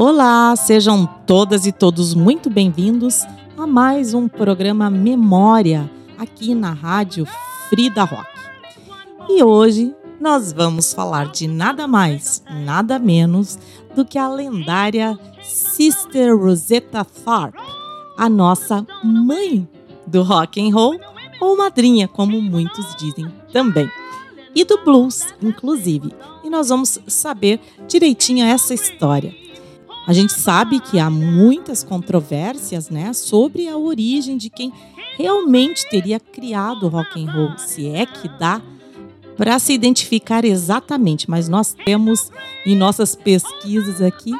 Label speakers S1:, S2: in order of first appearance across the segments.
S1: Olá, sejam todas e todos muito bem-vindos a mais um programa Memória aqui na Rádio Frida Rock. E hoje nós vamos falar de nada mais, nada menos do que a lendária Sister Rosetta Tharpe, a nossa mãe do rock and roll ou madrinha, como muitos dizem também. E do blues, inclusive. E nós vamos saber direitinho essa história. A gente sabe que há muitas controvérsias, né, sobre a origem de quem realmente teria criado o rock and roll, se é que dá para se identificar exatamente. Mas nós temos em nossas pesquisas aqui,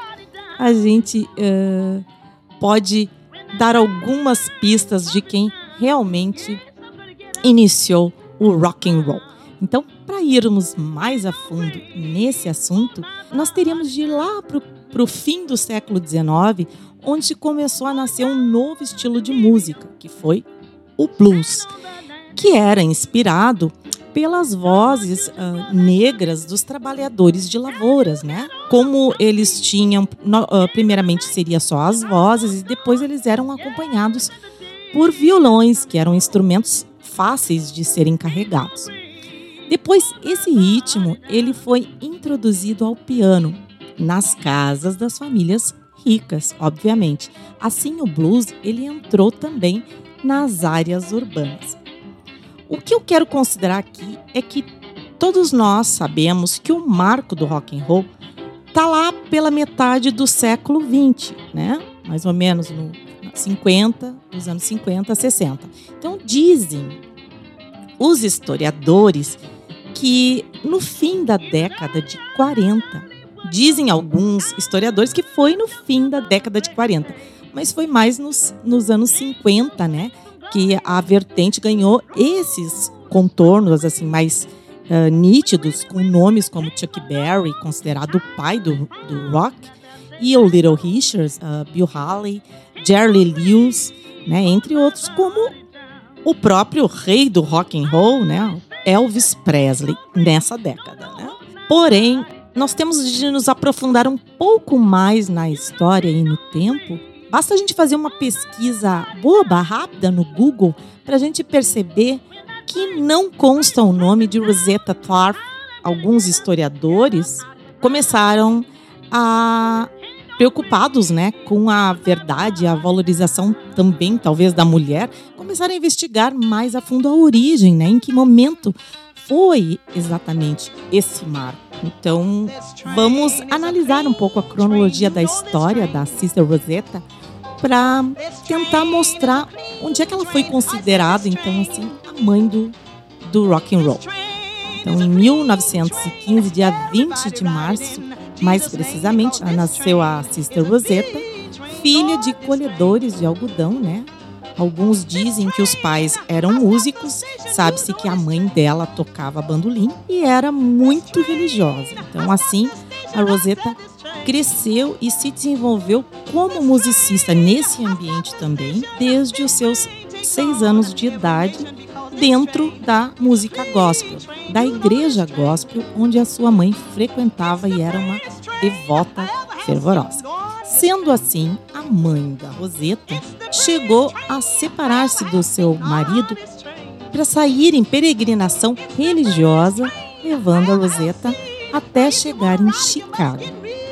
S1: a gente uh, pode dar algumas pistas de quem realmente iniciou o rock and roll. Então, para irmos mais a fundo nesse assunto, nós teríamos de ir lá para o para o fim do século XIX, onde começou a nascer um novo estilo de música, que foi o blues, que era inspirado pelas vozes uh, negras dos trabalhadores de lavouras, né? Como eles tinham, uh, primeiramente seria só as vozes e depois eles eram acompanhados por violões, que eram instrumentos fáceis de serem carregados. Depois, esse ritmo ele foi introduzido ao piano nas casas das famílias ricas, obviamente. Assim, o blues ele entrou também nas áreas urbanas. O que eu quero considerar aqui é que todos nós sabemos que o marco do rock and roll tá lá pela metade do século 20, né? Mais ou menos no 50, nos anos 50, 60. Então dizem os historiadores que no fim da década de 40 Dizem alguns historiadores que foi no fim da década de 40, mas foi mais nos, nos anos 50, né? Que a vertente ganhou esses contornos assim mais uh, nítidos, com nomes como Chuck Berry, considerado o pai do, do rock, e o Little Richards, uh, Bill Haley, Jerry Lewis, né? Entre outros, como o próprio rei do rock and roll, né? Elvis Presley, nessa década, né? Porém, nós temos de nos aprofundar um pouco mais na história e no tempo. Basta a gente fazer uma pesquisa boba, rápida no Google, para a gente perceber que não consta o nome de Rosetta Tharpe. Alguns historiadores começaram a preocupados, né, com a verdade, a valorização também, talvez, da mulher, começaram a investigar mais a fundo a origem, né, em que momento foi exatamente esse marco. Então, vamos analisar um pouco a cronologia da história da Sister Rosetta para tentar mostrar onde é que ela foi considerada, então, assim, a mãe do, do rock and roll. Então, em 1915, dia 20 de março, mais precisamente, nasceu a Sister Rosetta, filha de colhedores de algodão, né? Alguns dizem que os pais eram músicos, sabe-se que a mãe dela tocava bandolim e era muito religiosa. Então, assim, a Rosetta cresceu e se desenvolveu como musicista nesse ambiente também, desde os seus seis anos de idade, dentro da música gospel, da igreja gospel, onde a sua mãe frequentava e era uma devota fervorosa. Sendo assim, a mãe da Roseta chegou a separar-se do seu marido para sair em peregrinação religiosa, levando a Roseta até chegar em Chicago.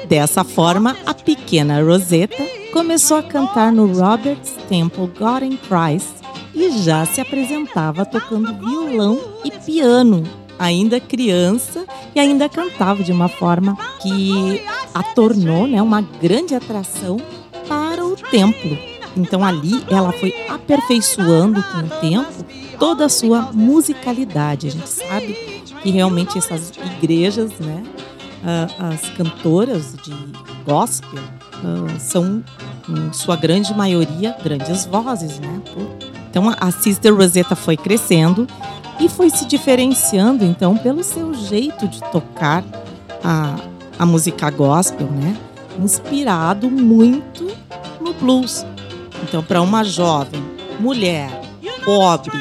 S1: Dessa forma, a pequena Rosetta começou a cantar no Robert's Temple Garden Christ e já se apresentava tocando violão e piano, ainda criança, e ainda cantava de uma forma que a tornou né, uma grande atração para o templo. Então ali ela foi aperfeiçoando com o tempo toda a sua musicalidade. A gente sabe que realmente essas igrejas, né, as cantoras de gospel são, em sua grande maioria, grandes vozes, né? Então a Sister Rosetta foi crescendo e foi se diferenciando então pelo seu jeito de tocar a, a música gospel, né? Inspirado muito no blues. Então, para uma jovem mulher, pobre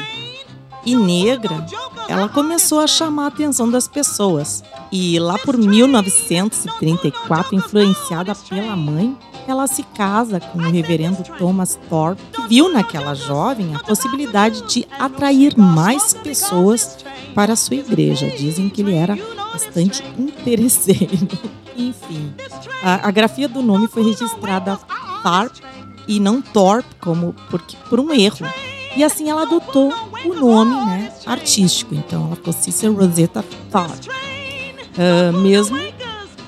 S1: e negra, ela começou a chamar a atenção das pessoas. E lá por 1934, influenciada pela mãe, ela se casa com o reverendo Thomas Thorpe, que viu naquela jovem a possibilidade de atrair mais pessoas para a sua igreja. Dizem que ele era bastante interesseiro. Enfim, a, a grafia do nome foi registrada Tharp e não Thorpe, como porque por um erro. E assim ela adotou o nome né, artístico. Então ela ficou Cícero Rosetta Thorpe. Uh, mesmo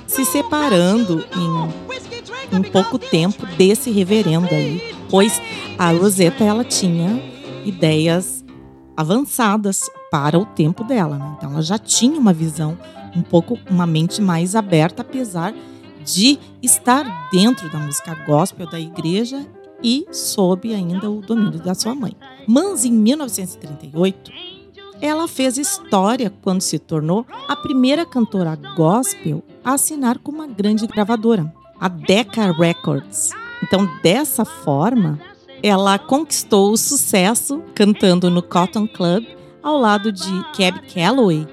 S1: se separando em, em pouco tempo desse reverendo aí, pois a Rosetta ela tinha ideias avançadas para o tempo dela. Né? Então ela já tinha uma visão um pouco, uma mente mais aberta, apesar de estar dentro da música gospel da igreja e sob ainda o domínio da sua mãe. Mas em 1938, ela fez história quando se tornou a primeira cantora gospel a assinar com uma grande gravadora, a Decca Records. Então, dessa forma, ela conquistou o sucesso cantando no Cotton Club ao lado de Cab Calloway,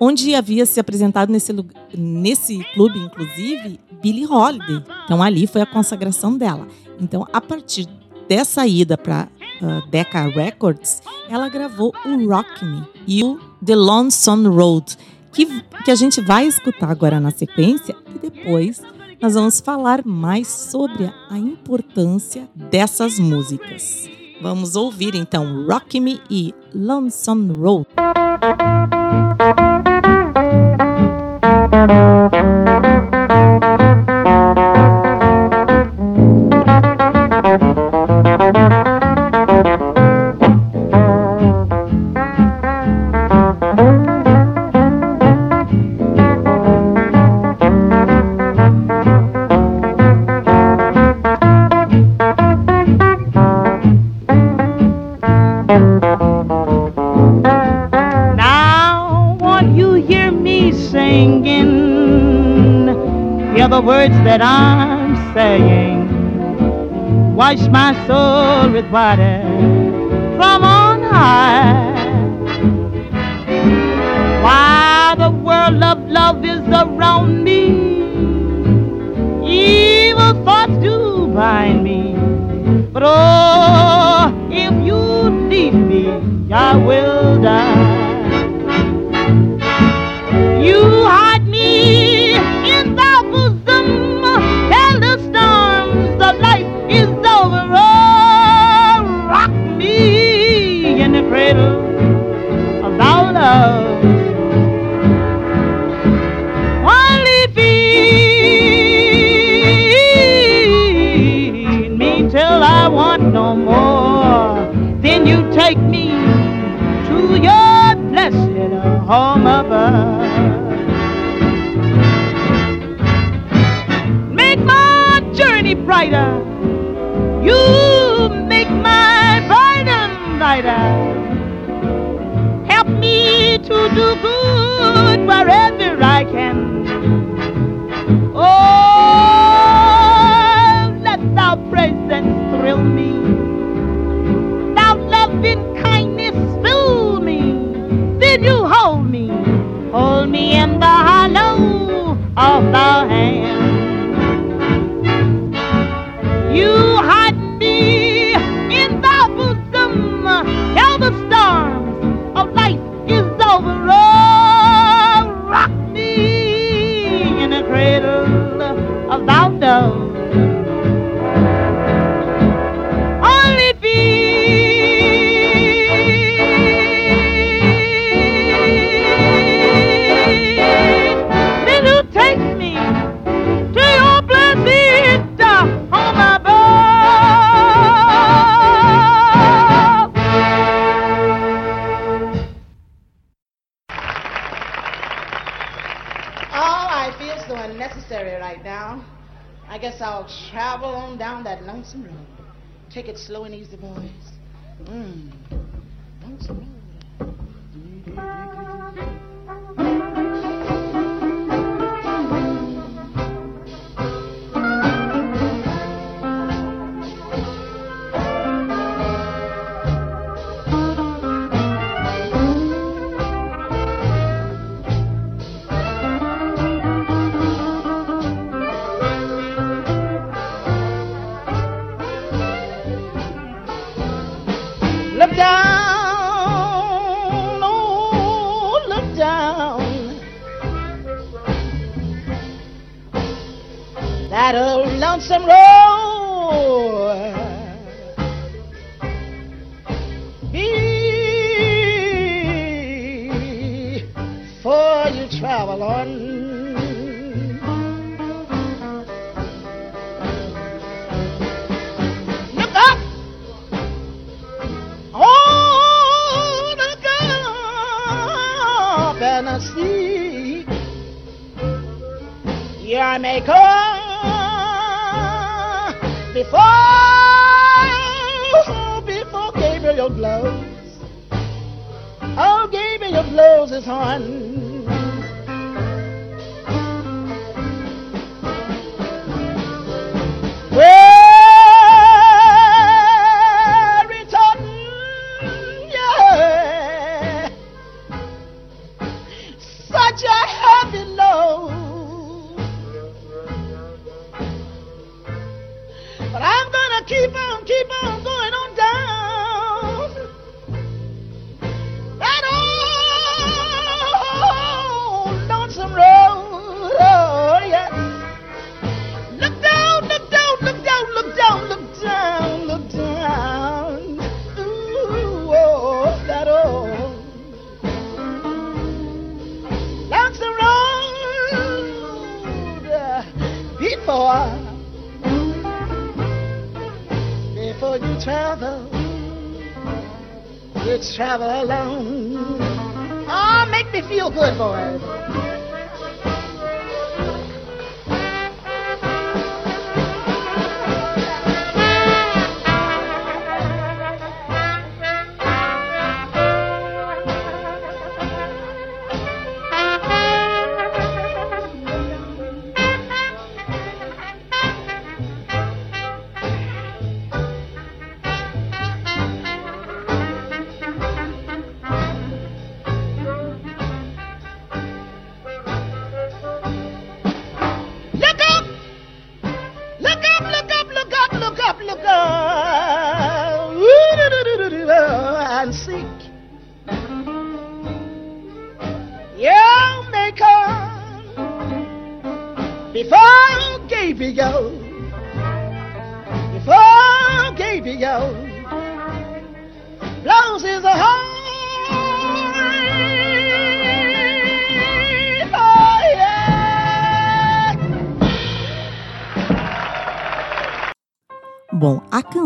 S1: onde havia se apresentado nesse, nesse clube, inclusive, Billie Holiday. Então ali foi a consagração dela. Então, a partir dessa ida para uh, ah, Decca Records, ela gravou o Rock Me e o The Lonesome Road, que, que a gente vai escutar agora na sequência e depois nós vamos falar mais sobre a importância dessas músicas. Vamos ouvir então Rock Me e Lonesome Road. Thank you.
S2: Words that I'm saying. Wash my soul with water from on high. While the world of love is around me, evil thoughts do bind me. But oh, if you leave me, I will die. Do good wherever I can.
S3: Your maker before before Gabriel blows. Oh, Gabriel blows his horn.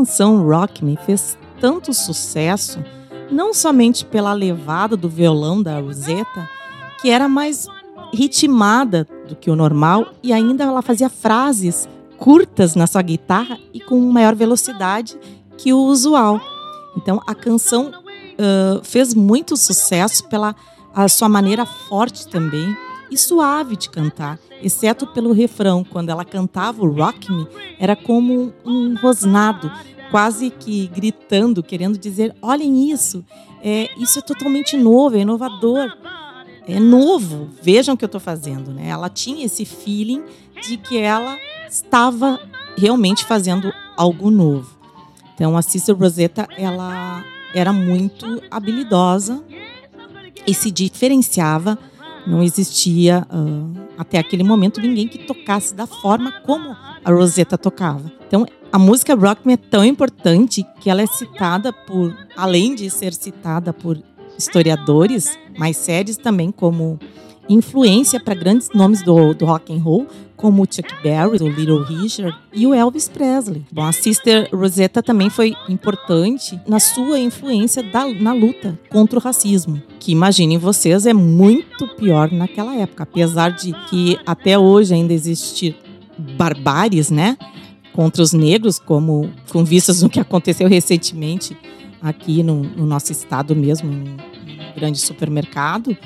S1: Canção Rock Me fez tanto sucesso, não somente pela levada do violão da Rosetta, que era mais ritmada do que o normal, e ainda ela fazia frases curtas na sua guitarra e com maior velocidade que o usual. Então a canção ah, fez muito sucesso pela sua maneira forte também e suave de cantar, exceto pelo refrão, quando ela cantava o Rock Me, era como um rosnado, quase que gritando, querendo dizer: olhem isso, é, isso é totalmente novo, é inovador, é novo, vejam o que eu estou fazendo. Né? Ela tinha esse feeling de que ela estava realmente fazendo algo novo. Então a Sister Rosetta, ela era muito habilidosa e se diferenciava. Não existia ah, até aquele momento ninguém que tocasse da forma como a Rosetta tocava. Então a música Rock Me é tão importante que ela é citada por, além de ser citada por historiadores mais sérios também como influência para grandes nomes do, do rock and roll, como o Chuck Berry, o Little Richard e o Elvis Presley. Bom, a Sister Rosetta também foi importante na sua influência da, na luta contra o racismo, que imaginem vocês é muito pior naquela época, apesar de que até hoje ainda existir barbáries, né, contra os negros, como com vistas no que aconteceu recentemente aqui no, no nosso estado mesmo, um grande supermercado,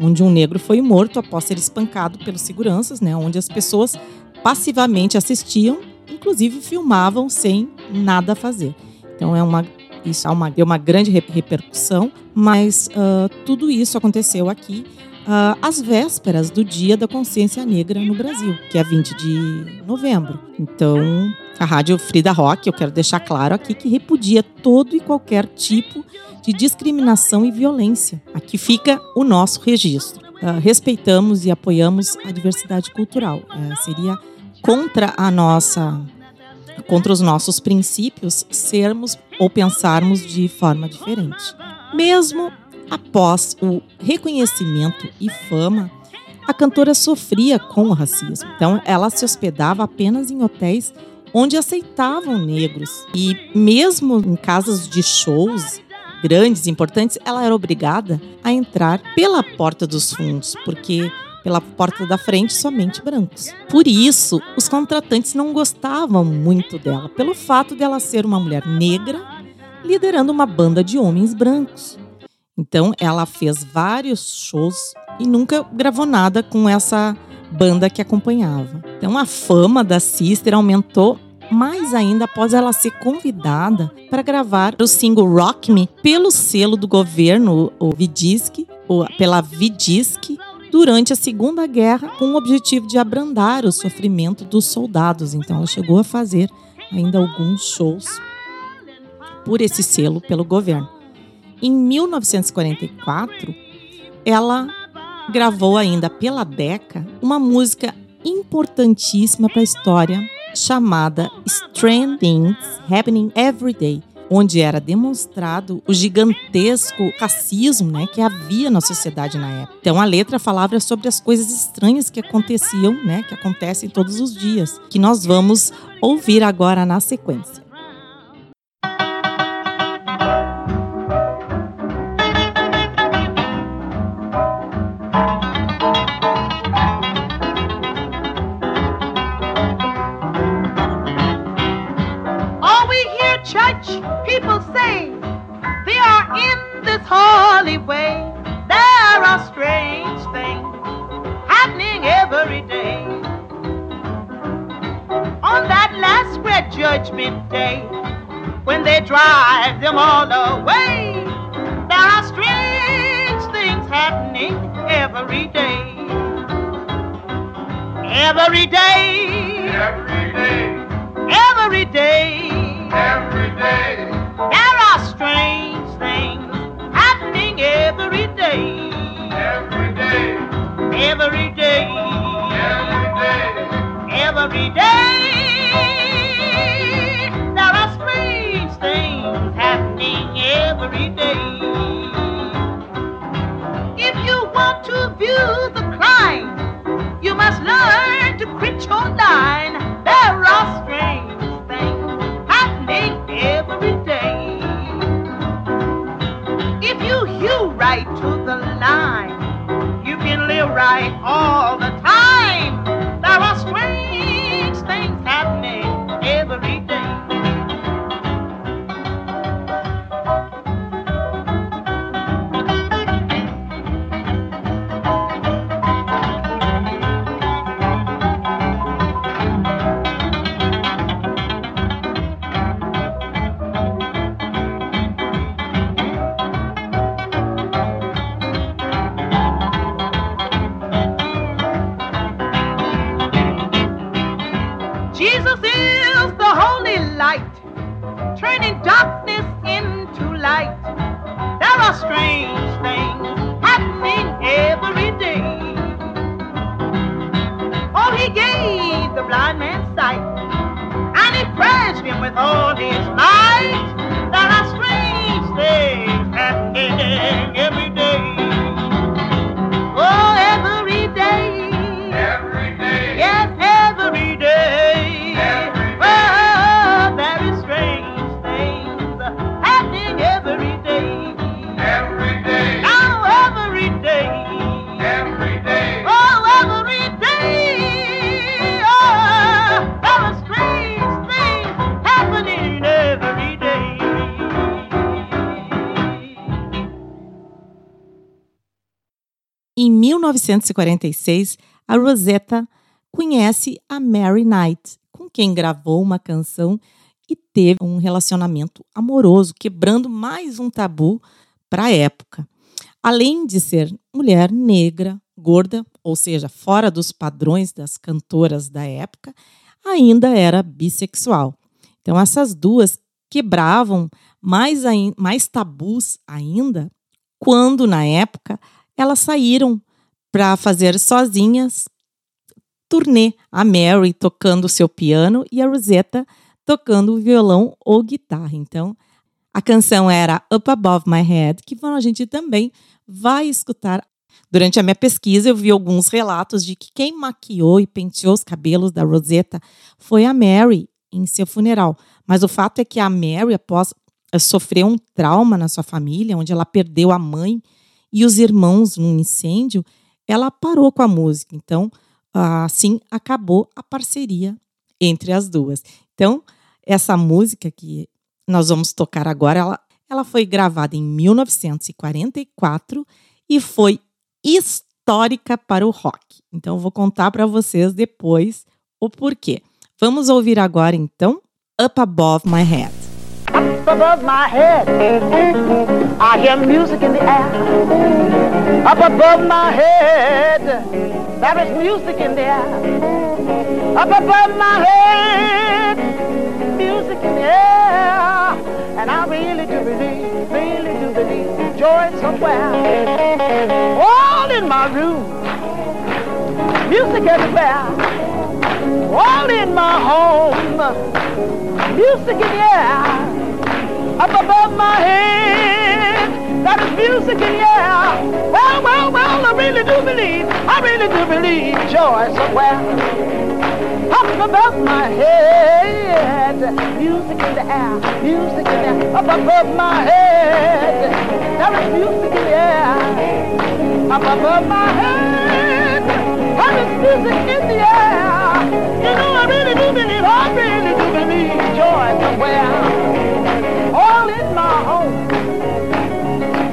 S1: onde um negro foi morto após ser espancado pelos seguranças, né, onde as pessoas passivamente assistiam, inclusive filmavam sem nada fazer. Então é uma isso é uma, deu uma grande re- repercussão, mas ah, tudo isso aconteceu aqui ah, às vésperas do Dia da Consciência Negra no Brasil, que é 20 de novembro. Então, a Rádio Frida Rock, eu quero deixar claro aqui que repudia todo e qualquer tipo de discriminação e violência. Aqui fica o nosso registro. Ah, respeitamos e apoiamos a diversidade cultural. Eh, seria contra a nossa contra os nossos princípios sermos ou pensarmos de forma diferente. Mesmo após o reconhecimento e fama, a cantora sofria com o racismo. Então, ela se hospedava apenas em hotéis onde aceitavam negros. E mesmo em casas de shows grandes, importantes, ela era obrigada a entrar pela porta dos fundos, porque pela porta da frente somente brancos. Por isso, os contratantes não gostavam muito dela, pelo fato dela ser uma mulher negra liderando uma banda de homens brancos. Então, ela fez vários shows e nunca gravou nada com essa banda que acompanhava. Então, a fama da Sister aumentou mais ainda após ela ser convidada para gravar o single Rock Me pelo selo do governo, o Vidisc, pela Vidisc, durante a Segunda Guerra, com o objetivo de abrandar o sofrimento dos soldados. Então, ela chegou a fazer ainda alguns shows por esse selo pelo governo. Em 1944, ela gravou ainda pela Decca uma música importantíssima para a história chamada Strange Things Happening Every Day, onde era demonstrado o gigantesco racismo né, que havia na sociedade na época. Então a letra falava sobre as coisas estranhas que aconteciam, né, que acontecem todos os dias, que nós vamos ouvir agora na sequência.
S2: Holy way. There are strange things happening every day. On that last great judgment day, when they drive them all away, there are strange things happening every day. Every day. Every day. Every day. Every day. There are strange things every day. Every day. Every day. Every day. Every day. There
S1: Em 1946, a Rosetta conhece a Mary Knight, com quem gravou uma canção e teve um relacionamento amoroso, quebrando mais um tabu para a época. Além de ser mulher negra, gorda, ou seja, fora dos padrões das cantoras da época, ainda era bissexual. Então, essas duas quebravam mais, mais tabus ainda quando, na época, elas saíram para fazer sozinhas turnê, a Mary tocando seu piano e a Rosetta tocando o violão ou guitarra. Então, a canção era Up Above My Head, que a gente também vai escutar. Durante a minha pesquisa, eu vi alguns relatos de que quem maquiou e penteou os cabelos da Rosetta foi a Mary em seu funeral. Mas o fato é que a Mary, após sofrer um trauma na sua família, onde ela perdeu a mãe e os irmãos num incêndio, ela parou com a música. Então, assim acabou a parceria entre as duas. Então, essa música que nós vamos tocar agora, ela, ela foi gravada em 1944 e foi histórica para o rock. Então, vou contar para vocês depois o porquê. Vamos ouvir agora, então, Up Above My Head.
S2: Up above my head, I hear music in the air. Up above my head, there is music in the air. Up above my head, music in the air. And I really do believe, really do believe joy somewhere. All in my room, music everywhere. All in my home, music in the air. Up above my head, that is music in the air. Well, well, well, I really do believe, I really do believe joy somewhere. Up above my head, music in the air, music in the air. Up above my head, there is music in the air. Up above my head, there is music in the air. You know, I really do believe, I really do believe joy somewhere. All in my home,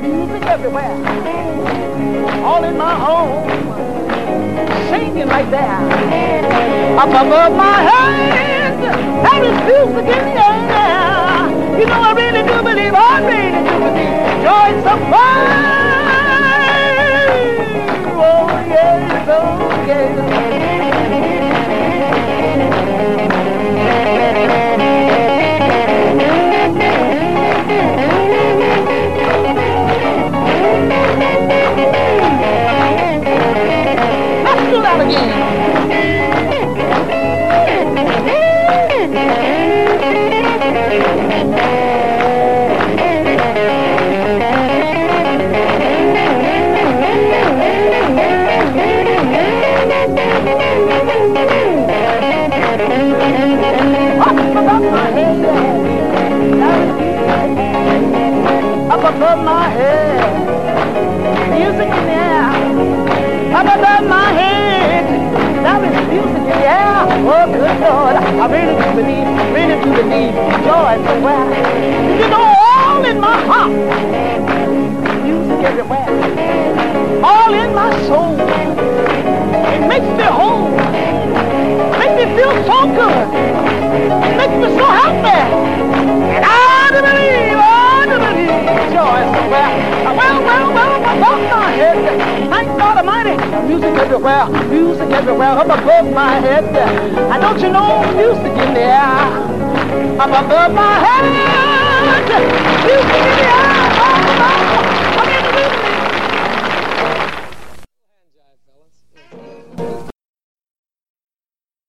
S2: music everywhere. All in my home, singing like that. Up above my head, there is music in the air. You know, I really do believe, I really do believe joy somewhere. Oh, yes, oh, yes. Let's do that again. Above my head. Good Lord. I really do believe, really do believe joy somewhere. You know, all in my heart. Music everywhere. All in my soul. It makes me whole. Makes me feel so good. Makes me so happy. And I do believe, I do believe joy somewhere. Well, well, well, above my head. Thank God. Music everywhere, music everywhere, up above my head. And don't you know, music in the air. Up above my head. Music in the air.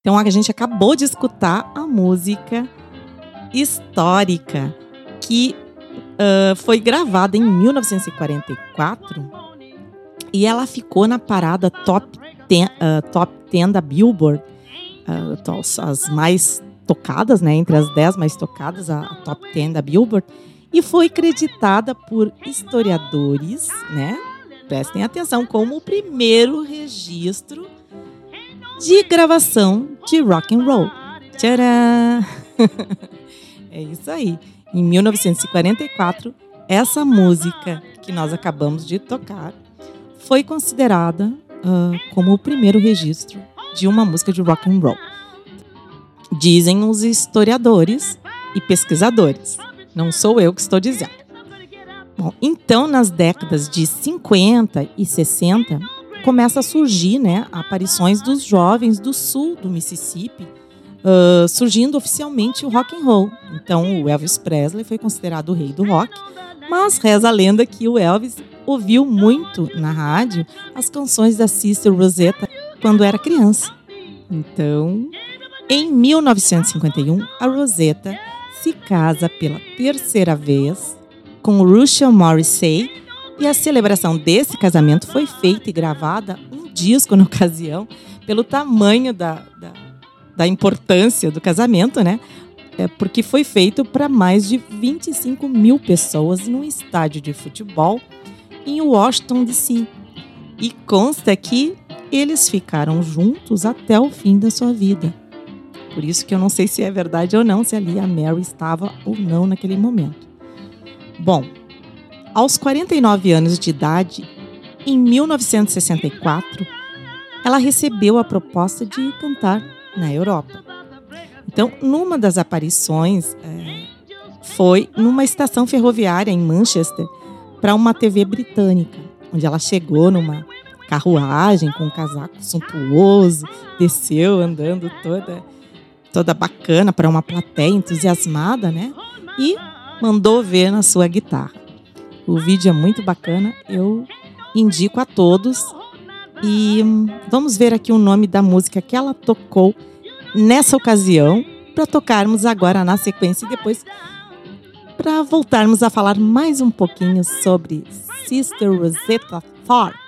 S1: Então a gente acabou de escutar a música histórica que ah, foi gravada em 1944 e ela ficou na parada top 10, ah, top 10 da Billboard, to- as mais tocadas, né, entre as 10 mais tocadas, a, a top 10 da Billboard, e foi creditada por historiadores, né, prestem atenção, como o primeiro registro de gravação de rock and roll. Tcharam! é isso aí. Em 1944, essa música que nós acabamos de tocar foi considerada ah, como o primeiro registro de uma música de rock and roll. Dizem os historiadores e pesquisadores. Não sou eu que estou dizendo. Bom, então nas décadas de 50 e 60 começa a surgir, né, aparições dos jovens do sul do Mississippi, ah, surgindo oficialmente o rock and roll. Então o Elvis Presley foi considerado o rei do rock, mas reza a lenda que o Elvis ouviu muito na rádio as canções da Sister Rosetta quando era criança. Então, em 1951, a Rosetta se casa pela terceira vez com Russell Morrissey e a celebração desse casamento foi feita e gravada um disco na ocasião, pelo tamanho da, da, da importância do casamento, né? É porque foi feito para mais de 25 mil pessoas num estádio de futebol em Washington, D.C. E consta que eles ficaram juntos até o fim da sua vida. Por isso que eu não sei se é verdade ou não, se ali a Mary estava ou não naquele momento. Bom, aos 49 anos de idade, em 1964, ela recebeu a proposta de cantar na Europa. Então, numa das aparições, é, foi numa estação ferroviária em Manchester para uma TV britânica, onde ela chegou numa carruagem com um casaco suntuoso, desceu andando toda toda bacana para uma plateia entusiasmada, né? E mandou ver na sua guitarra. O vídeo é muito bacana, eu indico a todos. E vamos ver aqui o nome da música que ela tocou nessa ocasião, para tocarmos agora na sequência e depois para voltarmos a falar mais um pouquinho sobre Sister Rosetta Tharpe.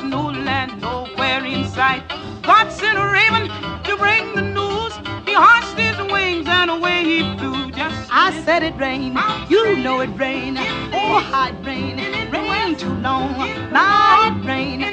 S2: Was no land nowhere in sight. God sent a raven to bring the news. He hushed his wings and away he flew. Just I said it rained, you know it rained. Oh, how it rained, rained too long. Now it rained,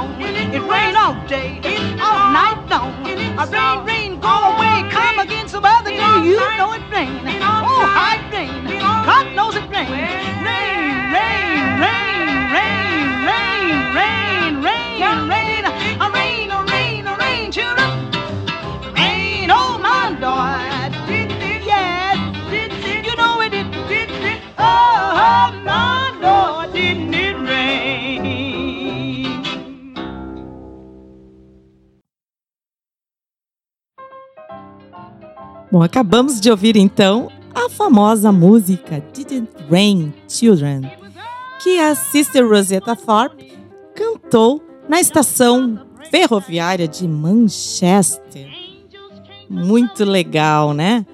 S2: long. It rained all day, all night long. A rain, rain, go away, come again some other day. You know it rained.
S1: Bom, acabamos de ouvir então a famosa música Didn't Rain Children, que a Sister Rosetta Tharpe cantou na estação ferroviária de Manchester. Muito legal, né?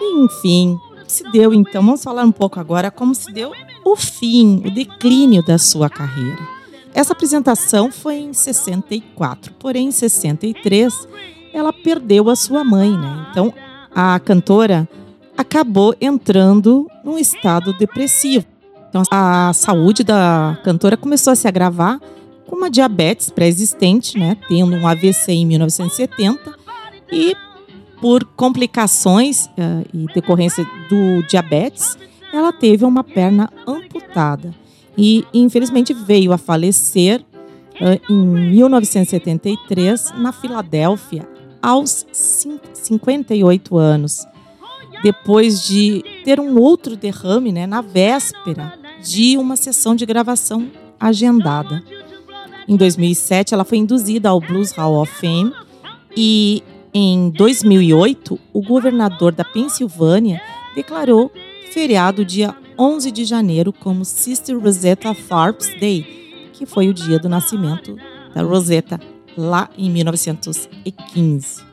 S1: Enfim, se deu então, vamos falar um pouco agora como se deu o fim, o declínio da sua carreira. Essa apresentação foi em 64, porém em 63 ela perdeu a sua mãe, né? Então a cantora acabou entrando num estado depressivo. Então a saúde da cantora começou a se agravar com uma diabetes pré-existente, né? Tendo um AVC em 1970 e por complicações eh, e decorrência do diabetes, ela teve uma perna amputada e infelizmente veio a falecer ah, em 1973 na Filadélfia aos 58 anos, depois de ter um outro derrame né, na véspera de uma sessão de gravação agendada. Em 2007, ela foi induzida ao Blues Hall of Fame e em 2008, o governador da Pensilvânia declarou feriado dia 11 de janeiro como Sister Rosetta Tharpe's Day, que foi o dia do nascimento da Rosetta lá em 1915.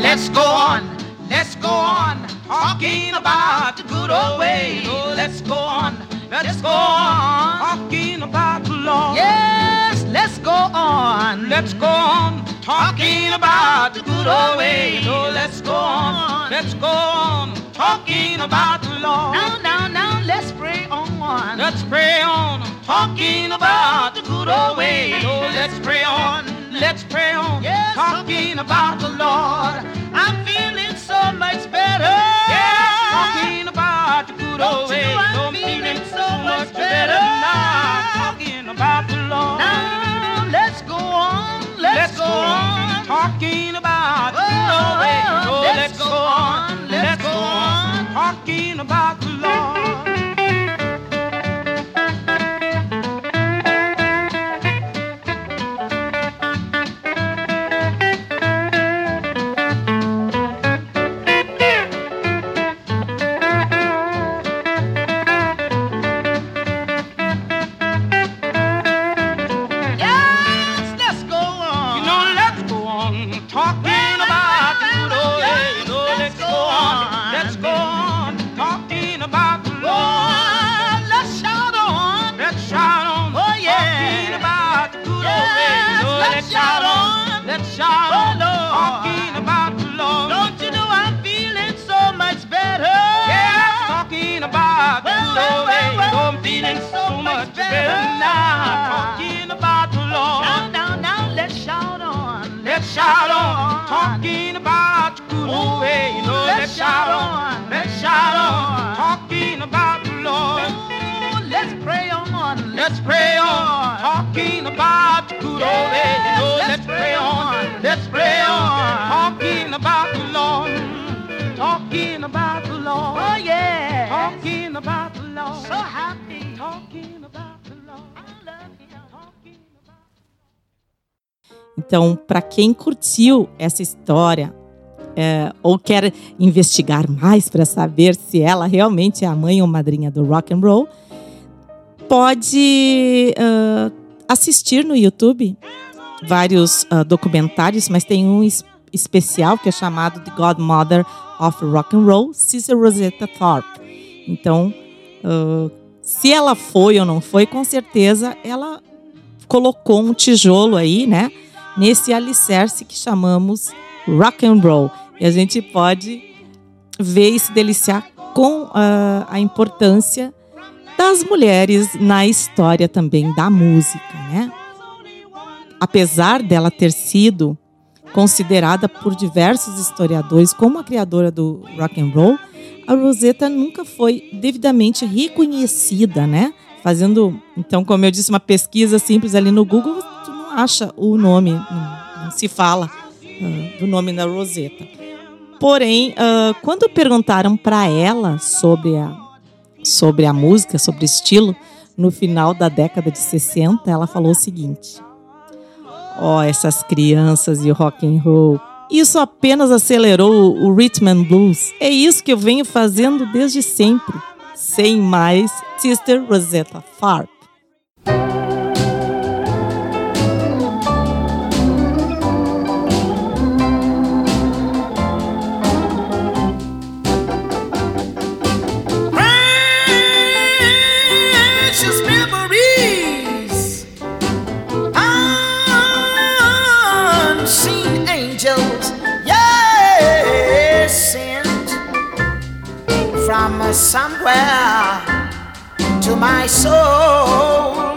S4: Let's go on, let's go on, talking about the good old ways. Oh, let's go on, let's go on, talking about the Lord. Yes, let's go on, let's go on, talking about the good old ways. Oh, let's go on, let's go on, talking about the Lord. Now, now, now, let's pray on, let's pray on, talking about the good old ways. Oh, let's pray on, let's pray on, yes, talking about the Lord. I'm feeling so much better. Yes, talking about the good old ways. I'm feeling so much better now. Talking about the Lord. Now let's go on. Let's, go on. Talking about the good old ways. Oh, oh, oh. On. Let's go on. Talking about
S1: Então, para quem curtiu essa história é, ou quer investigar mais para saber se ela realmente é a mãe ou madrinha do rock and roll, pode ah, assistir no YouTube vários ah, documentários, mas tem um es- especial que é chamado The Godmother of Rock and Roll, Cecil Rosetta Tharpe. Então, ah, se ela foi ou não foi, com certeza ela colocou um tijolo aí, né? Nesse alicerce que chamamos rock and roll. E a gente pode ver e se deliciar com ah, a importância das mulheres na história também da música, né? Apesar dela ter sido considerada por diversos historiadores como a criadora do rock and roll, a Rosetta nunca foi devidamente reconhecida, né? Fazendo, então, como eu disse, uma pesquisa simples ali no Google, acha o nome, não, se fala ah, do nome da Rosetta. Porém, ah, quando perguntaram para ela sobre a, sobre a música, sobre o estilo, no final da década de 60, ela falou o seguinte: Ó, essas crianças e o rock and roll. Isso apenas acelerou o rhythm and blues. É isso que eu venho fazendo desde sempre. Sem mais, Sister Rosetta Tharpe.
S3: Somewhere to my soul.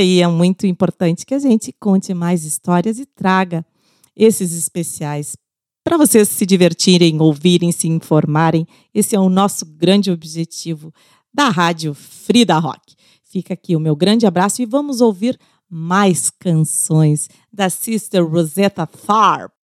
S1: Aí, é muito importante que a gente conte mais histórias e traga esses especiais para vocês se divertirem, ouvirem, se informarem. Esse é o nosso grande objetivo da Rádio Frida Rock. Fica aqui o meu grande abraço e vamos ouvir mais canções da Sister Rosetta Tharpe.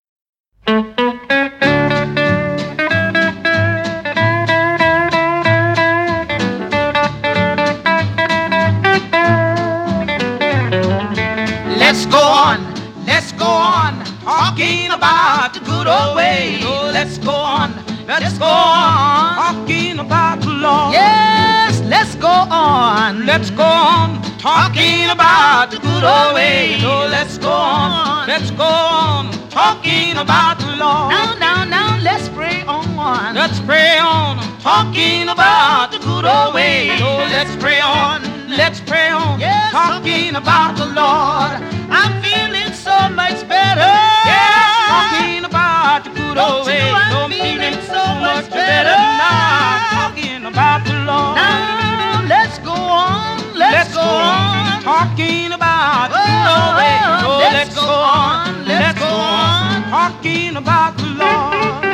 S4: Let's go on, let's go on, talking about the good old way. Oh, let's go on, let's go on, talking about the Lord. Yes, let's go on, let's go on, talking about the good old way. Oh, let's go on, let's go on, talking about the Lord. Now, now, now, let's pray on, let's pray on, talking about the good old way. Oh, let's pray on, let's pray on, yes, talking about the Lord. I'm feeling so much better. Yes, talking about the good old way. I'm feeling so much better now. Talking about the Lord. Now let's go on. Let's, go on. Talking about the oh, good old way. Oh, let's go on. Let's go on. Talking about the Lord.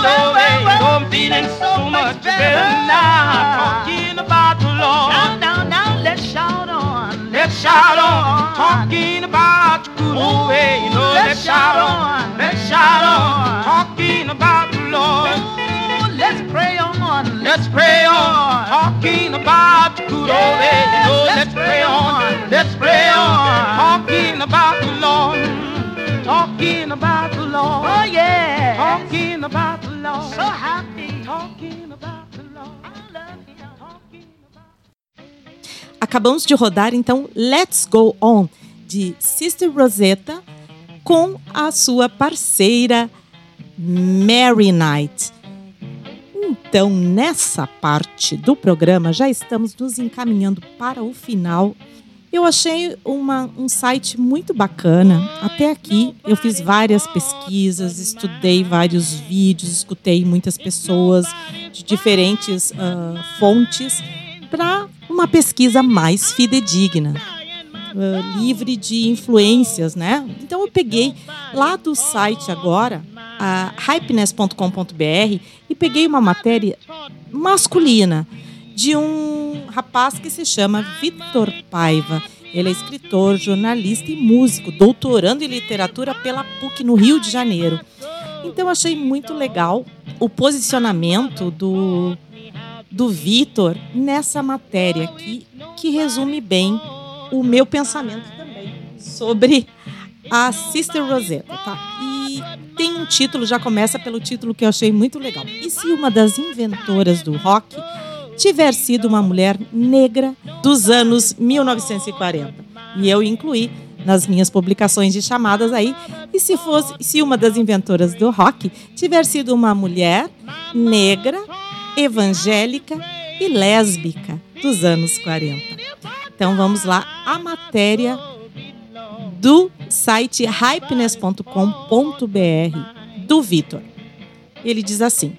S4: About the Lord. I'm feeling so much better now. Talking about the Lord. Now, now, now, let's shout on. Let's shout on. Talking about the good old way. You know, let's shout on. Let's shout on. Talking about the Lord. Let's pray on. Let's pray on. Talking about the good old way. You know, let's pray on. Let's pray on. Talking about the Lord. Talking about the Lord. Oh yeah. Talking about the So happy. Talking about the
S1: Acabamos de rodar então Let's Go On de Sister Rosetta com a sua parceira Mary Knight. Então, nessa parte do programa, já estamos nos encaminhando para o final. Eu achei uma- um site muito bacana. Até aqui, eu fiz várias pesquisas, estudei vários vídeos, escutei muitas pessoas de diferentes ah, fontes para uma pesquisa mais fidedigna uh, livre de influências, né? Então eu peguei lá do site agora, a hypeness.com.br, e peguei uma matéria masculina de um rapaz que se chama Vitor Paiva. Ele é escritor, jornalista e músico, doutorando em literatura pela PUC no Rio de Janeiro. Então achei muito legal o posicionamento do, do Vitor nessa matéria aqui, que resume bem o meu pensamento também sobre a Sister Rosetta, tá? E tem um título, já começa pelo título que eu achei muito legal. E se uma das inventoras do rock tiver sido uma mulher negra dos anos 1940? E eu incluí nas minhas publicações de chamadas aí. E se fosse, se uma das inventoras do rock tiver sido uma mulher negra, evangélica e lésbica dos anos 40. Então vamos lá, a matéria do site hypeness.com.br do Vitor. Ele diz assim: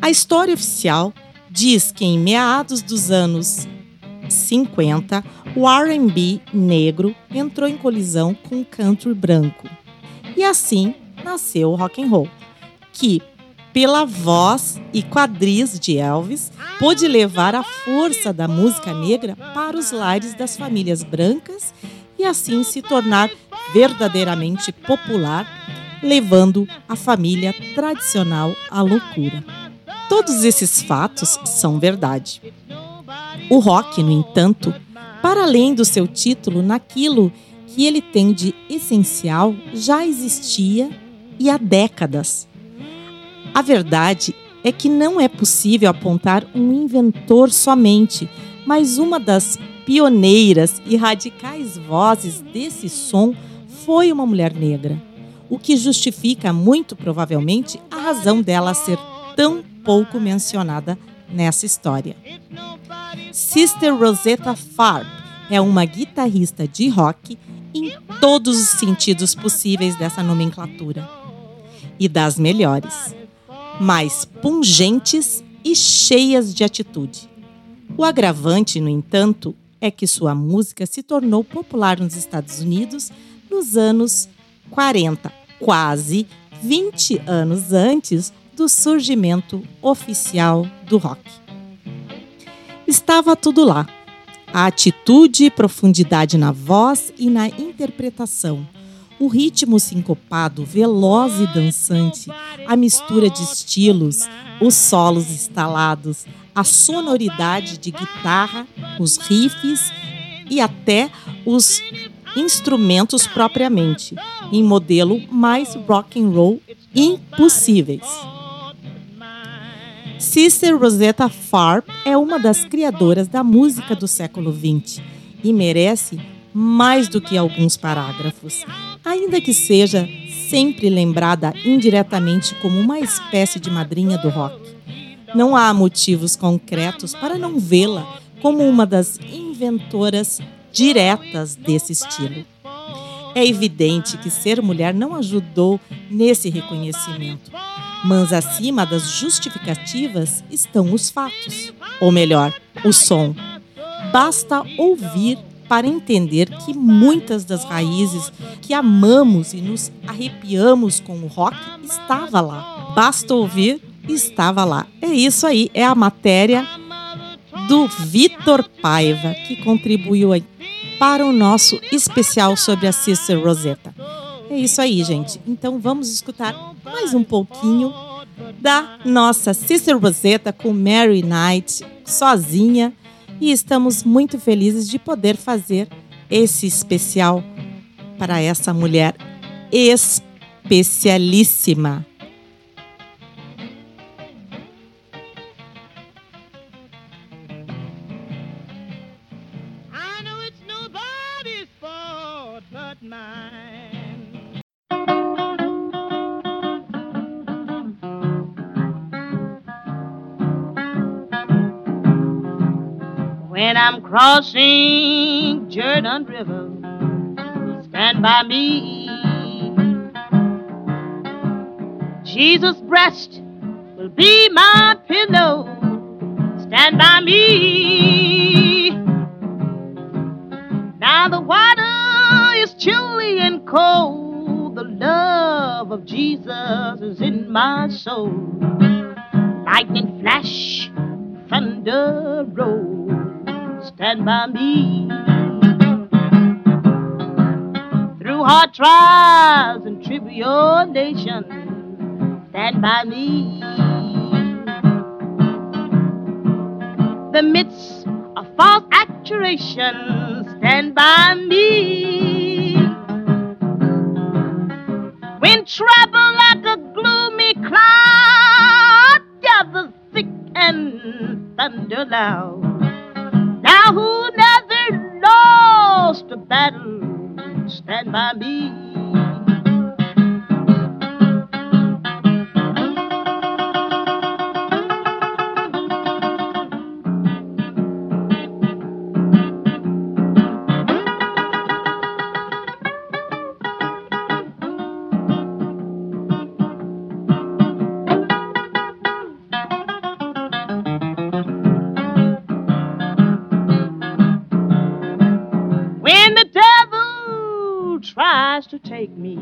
S1: A história oficial diz que em meados dos anos 50, o R&B negro entrou em colisão com o country branco. E assim nasceu o rock and roll, que pela voz e quadris de Elvis, pôde levar a força da música negra para os lares das famílias brancas e assim se tornar verdadeiramente popular, levando a família tradicional à loucura. Todos esses fatos são verdade. O rock, no entanto, para além do seu título, naquilo que ele tem de essencial, já existia e há décadas. A verdade é que não é possível apontar um inventor somente, mas uma das pioneiras e radicais vozes desse som foi uma mulher negra, o que justifica muito provavelmente a razão dela ser tão pouco mencionada nessa história. Sister Rosetta Farb é uma guitarrista de rock em todos os sentidos possíveis dessa nomenclatura. E das melhores, mais pungentes e cheias de atitude. O agravante, no entanto, é que sua música se tornou popular nos Estados Unidos nos anos 40, quase 20 anos antes do surgimento oficial do rock. Estava tudo lá. A atitude, profundidade na voz e na interpretação. O ritmo sincopado, veloz e dançante, a mistura de estilos, os solos estalados, a sonoridade de guitarra, os riffs e até os instrumentos propriamente, em modelo mais rock and roll impossíveis. Sister Rosetta Farb é uma das criadoras da música do século XX e merece mais do que alguns parágrafos, ainda que seja sempre lembrada indiretamente como uma espécie de madrinha do rock. Não há motivos concretos para não vê-la como uma das inventoras diretas desse estilo. É evidente que ser mulher não ajudou nesse reconhecimento, mas acima das justificativas estão os fatos, ou melhor, o som. Basta ouvir para entender que muitas das raízes que amamos e nos arrepiamos com o rock estava lá. Basta ouvir, estava lá. É isso aí, é a matéria do Vitor Paiva que contribuiu para o nosso especial sobre a Sister Rosetta. É isso aí, gente. Então vamos escutar mais um pouquinho da nossa Sister Rosetta com Mary Knight sozinha e estamos muito felizes de poder fazer esse especial para essa mulher especialíssima.
S2: I'm crossing Jordan River, stand by me. Jesus' breast will be my pillow. Stand by me. Now the water is chilly and cold. The love of Jesus is in my soul. Lightning flash, thunder roll. Stand by me. Through hard trials and tribulations, stand by me. The midst of false acturation, stand by me. When trouble like a gloomy cloud gathers thick and thunder loud. Now who never lost a battle, stand by me. To take me,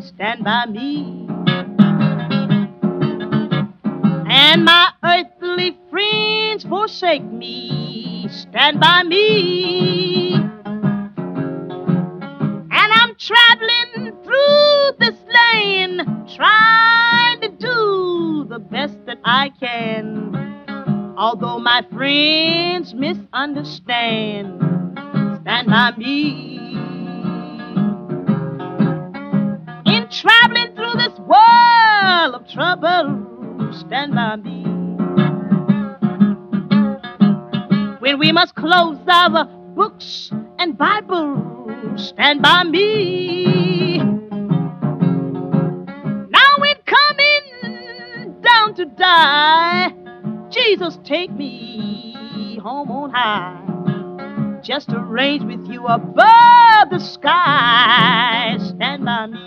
S2: stand by me. And my earthly friends forsake me, stand by me. And I'm traveling through this lane, trying to do the best that I can. Although my friends misunderstand Stand by me. Now when coming down to die, Jesus take me home on high just arrange with you above the sky. Stand by me.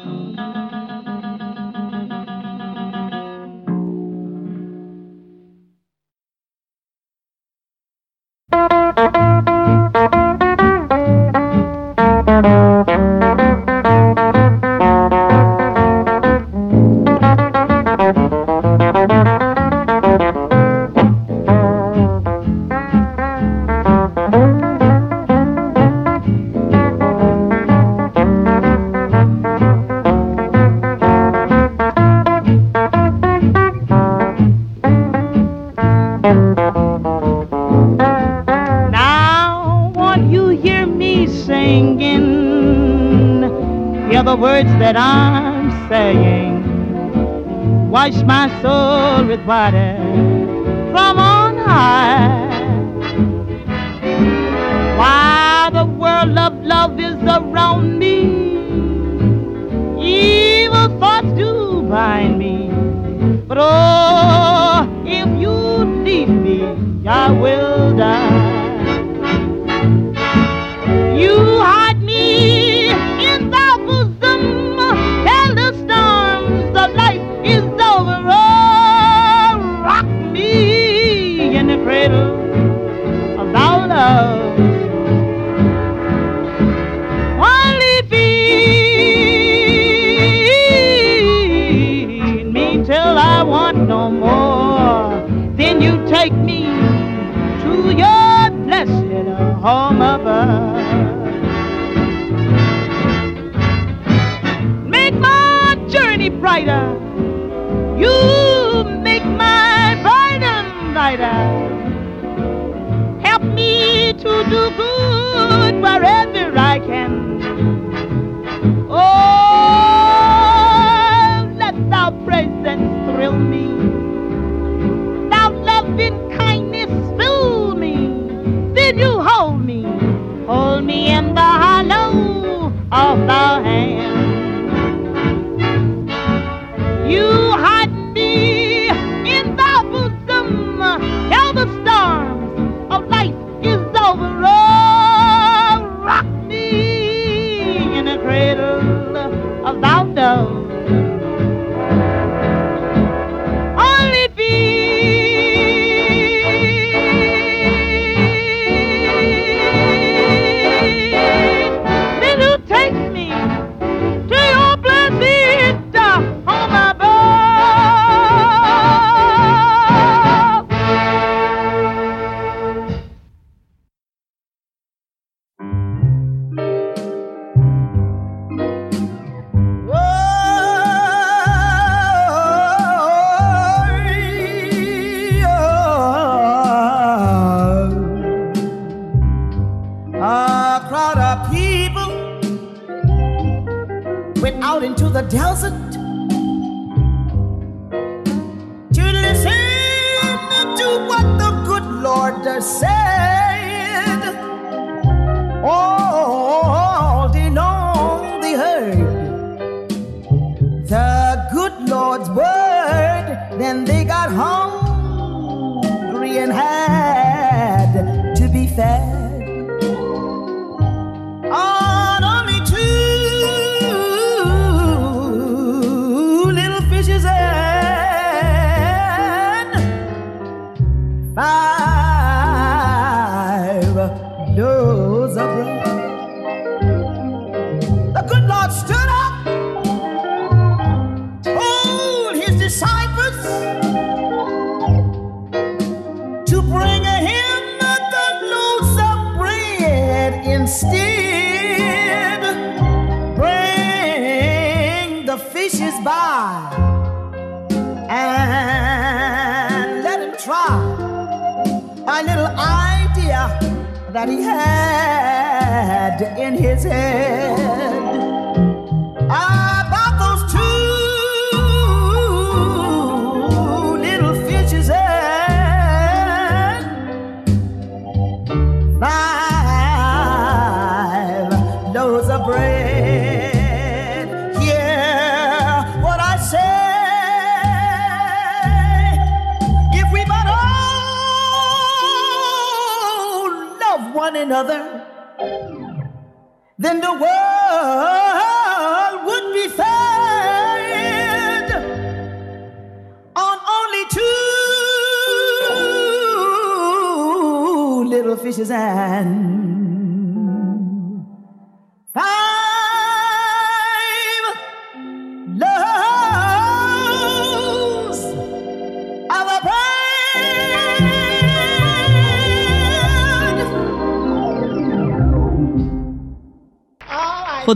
S3: what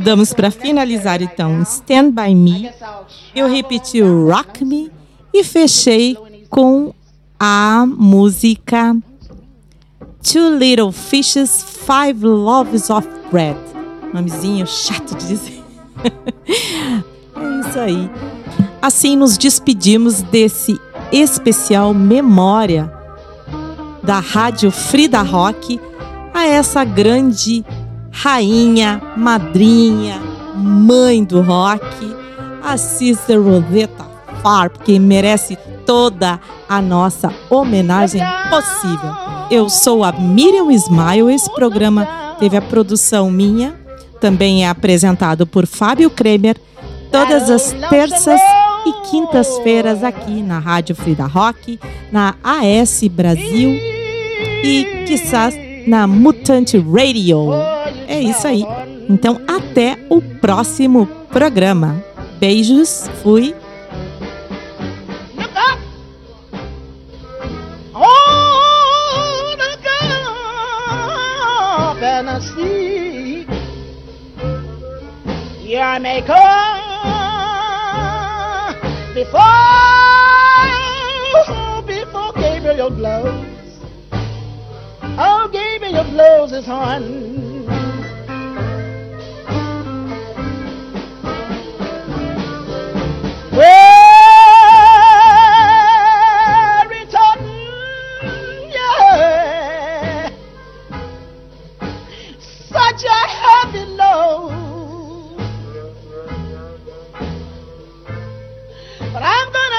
S1: Rodamos para finalizar então Stand By Me. Eu repeti o Rock Me e fechei com a música Two Little Fishes, Five Loaves of Bread. Nomezinho chato de dizer. é isso aí. Assim nos despedimos desse especial memória da Rádio Frida Rock a essa grande rainha, madrinha, mãe do rock, a Sister Rosetta Tharpe, que merece toda a nossa homenagem possível. Eu sou a Miriam Smile, esse programa teve a produção minha, também é apresentado por Fábio Kremer, todas as terças e quintas-feiras aqui na Rádio Frida Rock, na AS Brasil e, quizás, na Mutante Radio. É isso aí. Então, até o próximo programa. Beijos, fui.
S2: Up! Oh, before before Gabriel blows. Oh, Gabriel blows his horn.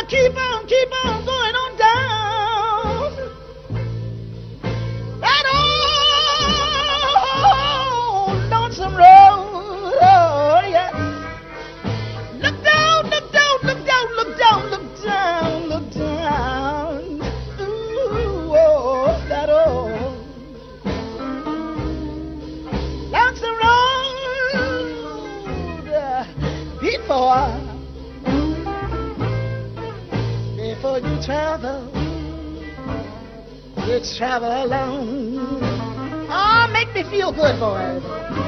S2: Keep on, keep on going travel, You travel alone. Oh, make me feel good, boys.